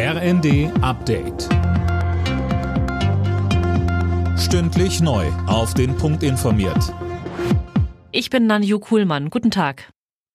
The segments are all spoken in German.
RND Update. Stündlich neu. Auf den Punkt informiert. Ich bin Nanju Kuhlmann. Guten Tag.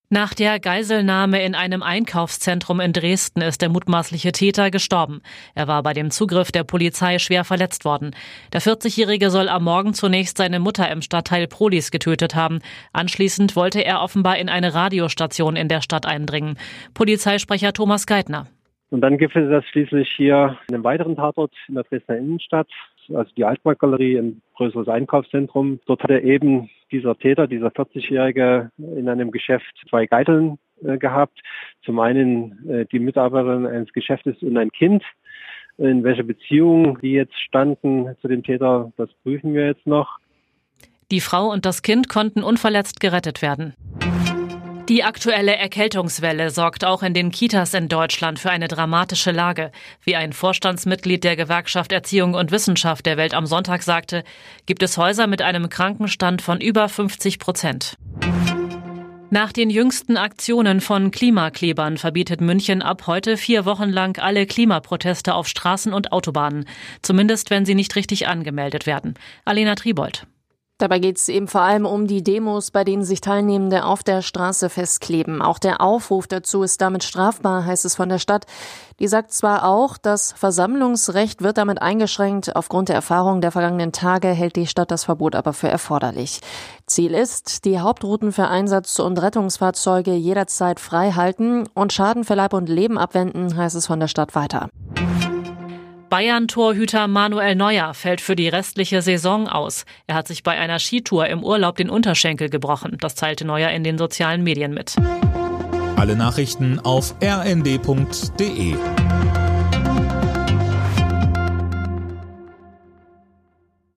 Nach der Geiselnahme in einem Einkaufszentrum in Dresden ist der mutmaßliche Täter gestorben. Er war bei dem Zugriff der Polizei schwer verletzt worden. Der 40-Jährige soll am Morgen zunächst seine Mutter im Stadtteil Prolis getötet haben. Anschließend wollte er offenbar in eine Radiostation in der Stadt eindringen. Polizeisprecher Thomas Geithner. Und dann gibt es das schließlich hier in einem weiteren Tatort in der Dresdner Innenstadt, also die Altmarktgalerie, ein größeres Einkaufszentrum. Dort hat er eben dieser Täter, dieser 40-Jährige, in einem Geschäft zwei Geiseln äh, gehabt. Zum einen äh, die Mitarbeiterin eines Geschäftes und ein Kind. In welcher Beziehung die jetzt standen zu dem Täter, das prüfen wir jetzt noch. Die Frau und das Kind konnten unverletzt gerettet werden. Die aktuelle Erkältungswelle sorgt auch in den Kitas in Deutschland für eine dramatische Lage. Wie ein Vorstandsmitglied der Gewerkschaft Erziehung und Wissenschaft der Welt am Sonntag sagte, gibt es Häuser mit einem Krankenstand von über 50 Prozent. Nach den jüngsten Aktionen von Klimaklebern verbietet München ab heute vier Wochen lang alle Klimaproteste auf Straßen und Autobahnen, zumindest wenn sie nicht richtig angemeldet werden. Alena Tribold. Dabei geht es eben vor allem um die Demos, bei denen sich Teilnehmende auf der Straße festkleben. Auch der Aufruf dazu ist damit strafbar, heißt es von der Stadt. Die sagt zwar auch, das Versammlungsrecht wird damit eingeschränkt. Aufgrund der Erfahrung der vergangenen Tage hält die Stadt das Verbot aber für erforderlich. Ziel ist, die Hauptrouten für Einsatz- und Rettungsfahrzeuge jederzeit frei halten und Schaden für Leib und Leben abwenden, heißt es von der Stadt weiter. Bayern-Torhüter Manuel Neuer fällt für die restliche Saison aus. Er hat sich bei einer Skitour im Urlaub den Unterschenkel gebrochen. Das teilte Neuer in den sozialen Medien mit. Alle Nachrichten auf rnd.de